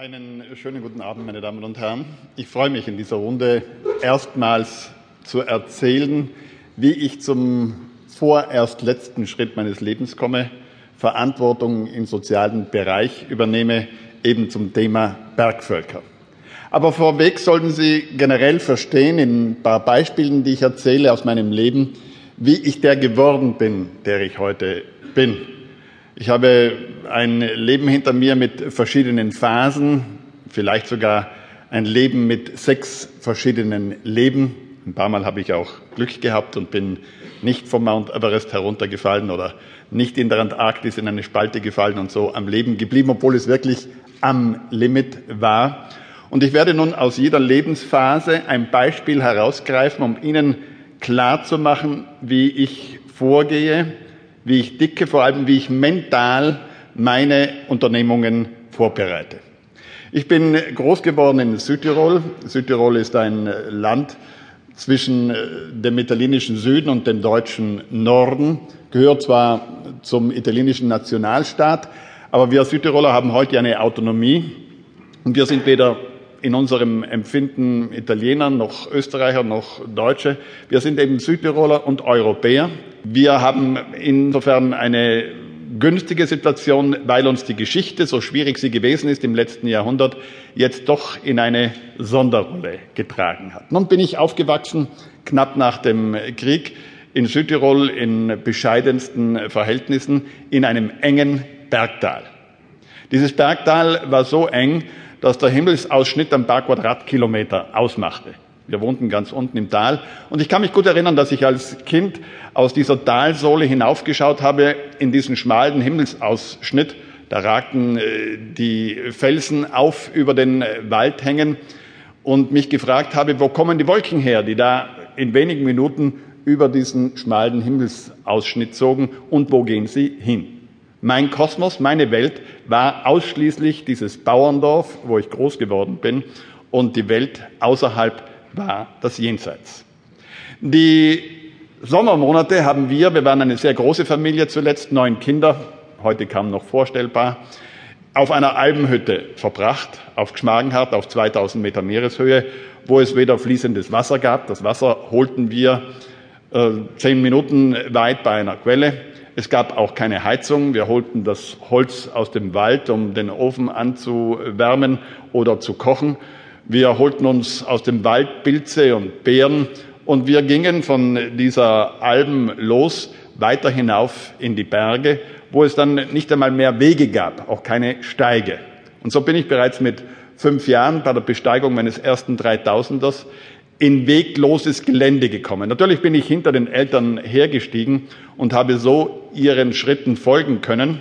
Einen schönen guten Abend, meine Damen und Herren. Ich freue mich in dieser Runde erstmals zu erzählen, wie ich zum vorerst letzten Schritt meines Lebens komme, Verantwortung im sozialen Bereich übernehme, eben zum Thema Bergvölker. Aber vorweg sollten Sie generell verstehen, in ein paar Beispielen, die ich erzähle aus meinem Leben, wie ich der geworden bin, der ich heute bin. Ich habe ein Leben hinter mir mit verschiedenen Phasen, vielleicht sogar ein Leben mit sechs verschiedenen Leben. Ein paar Mal habe ich auch Glück gehabt und bin nicht vom Mount Everest heruntergefallen oder nicht in der Antarktis in eine Spalte gefallen und so am Leben geblieben, obwohl es wirklich am Limit war. Und ich werde nun aus jeder Lebensphase ein Beispiel herausgreifen, um Ihnen klarzumachen, wie ich vorgehe, wie ich dicke, vor allem wie ich mental meine Unternehmungen vorbereite. Ich bin groß geworden in Südtirol. Südtirol ist ein Land zwischen dem italienischen Süden und dem deutschen Norden, gehört zwar zum italienischen Nationalstaat, aber wir Südtiroler haben heute eine Autonomie und wir sind weder in unserem Empfinden Italiener noch Österreicher noch Deutsche. Wir sind eben Südtiroler und Europäer. Wir haben insofern eine günstige Situation, weil uns die Geschichte, so schwierig sie gewesen ist im letzten Jahrhundert, jetzt doch in eine Sonderrolle getragen hat. Nun bin ich aufgewachsen, knapp nach dem Krieg, in Südtirol in bescheidensten Verhältnissen, in einem engen Bergtal. Dieses Bergtal war so eng, dass der Himmelsausschnitt ein paar Quadratkilometer ausmachte. Wir wohnten ganz unten im Tal und ich kann mich gut erinnern, dass ich als Kind aus dieser Talsohle hinaufgeschaut habe in diesen schmalen Himmelsausschnitt. Da ragten äh, die Felsen auf über den äh, Waldhängen und mich gefragt habe, wo kommen die Wolken her, die da in wenigen Minuten über diesen schmalen Himmelsausschnitt zogen und wo gehen sie hin? Mein Kosmos, meine Welt war ausschließlich dieses Bauerndorf, wo ich groß geworden bin, und die Welt außerhalb war das Jenseits. Die Sommermonate haben wir, wir waren eine sehr große Familie zuletzt, neun Kinder, heute kaum noch vorstellbar, auf einer Albenhütte verbracht, auf Gschmagenhardt, auf 2000 Meter Meereshöhe, wo es weder fließendes Wasser gab. Das Wasser holten wir äh, zehn Minuten weit bei einer Quelle es gab auch keine Heizung. Wir holten das Holz aus dem Wald, um den Ofen anzuwärmen oder zu kochen. Wir holten uns aus dem Wald Pilze und Beeren und wir gingen von dieser Alben los weiter hinauf in die Berge, wo es dann nicht einmal mehr Wege gab, auch keine Steige. Und so bin ich bereits mit fünf Jahren bei der Besteigung meines ersten Dreitausenders in wegloses Gelände gekommen. Natürlich bin ich hinter den Eltern hergestiegen und habe so ihren Schritten folgen können.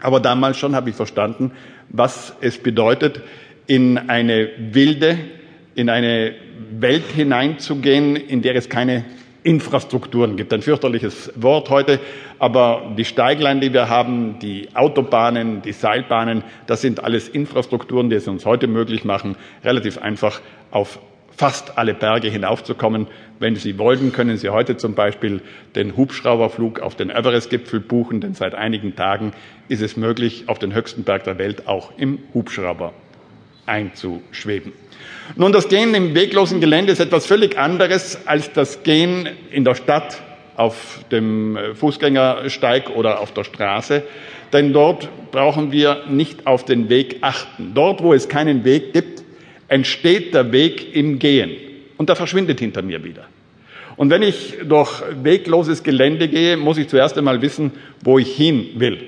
Aber damals schon habe ich verstanden, was es bedeutet, in eine wilde, in eine Welt hineinzugehen, in der es keine Infrastrukturen gibt. Ein fürchterliches Wort heute, aber die Steiglein, die wir haben, die Autobahnen, die Seilbahnen, das sind alles Infrastrukturen, die es uns heute möglich machen, relativ einfach auf fast alle Berge hinaufzukommen. Wenn Sie wollen, können Sie heute zum Beispiel den Hubschrauberflug auf den Everest-Gipfel buchen, denn seit einigen Tagen ist es möglich, auf den höchsten Berg der Welt auch im Hubschrauber einzuschweben. Nun, das Gehen im weglosen Gelände ist etwas völlig anderes als das Gehen in der Stadt auf dem Fußgängersteig oder auf der Straße, denn dort brauchen wir nicht auf den Weg achten. Dort, wo es keinen Weg gibt, entsteht der Weg im Gehen und der verschwindet hinter mir wieder. Und wenn ich durch wegloses Gelände gehe, muss ich zuerst einmal wissen, wo ich hin will.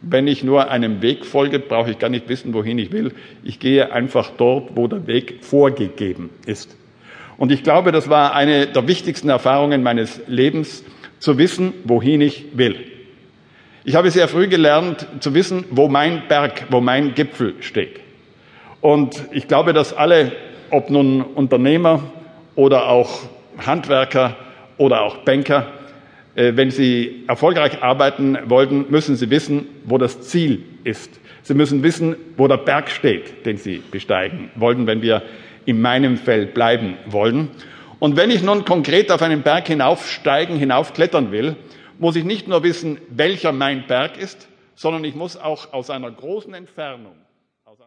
Wenn ich nur einem Weg folge, brauche ich gar nicht wissen, wohin ich will. Ich gehe einfach dort, wo der Weg vorgegeben ist. Und ich glaube, das war eine der wichtigsten Erfahrungen meines Lebens, zu wissen, wohin ich will. Ich habe sehr früh gelernt, zu wissen, wo mein Berg, wo mein Gipfel steht. Und ich glaube, dass alle, ob nun Unternehmer oder auch Handwerker oder auch Banker, äh, wenn sie erfolgreich arbeiten wollten, müssen sie wissen, wo das Ziel ist. Sie müssen wissen, wo der Berg steht, den sie besteigen wollten, wenn wir in meinem Feld bleiben wollen. Und wenn ich nun konkret auf einen Berg hinaufsteigen, hinaufklettern will, muss ich nicht nur wissen, welcher mein Berg ist, sondern ich muss auch aus einer großen Entfernung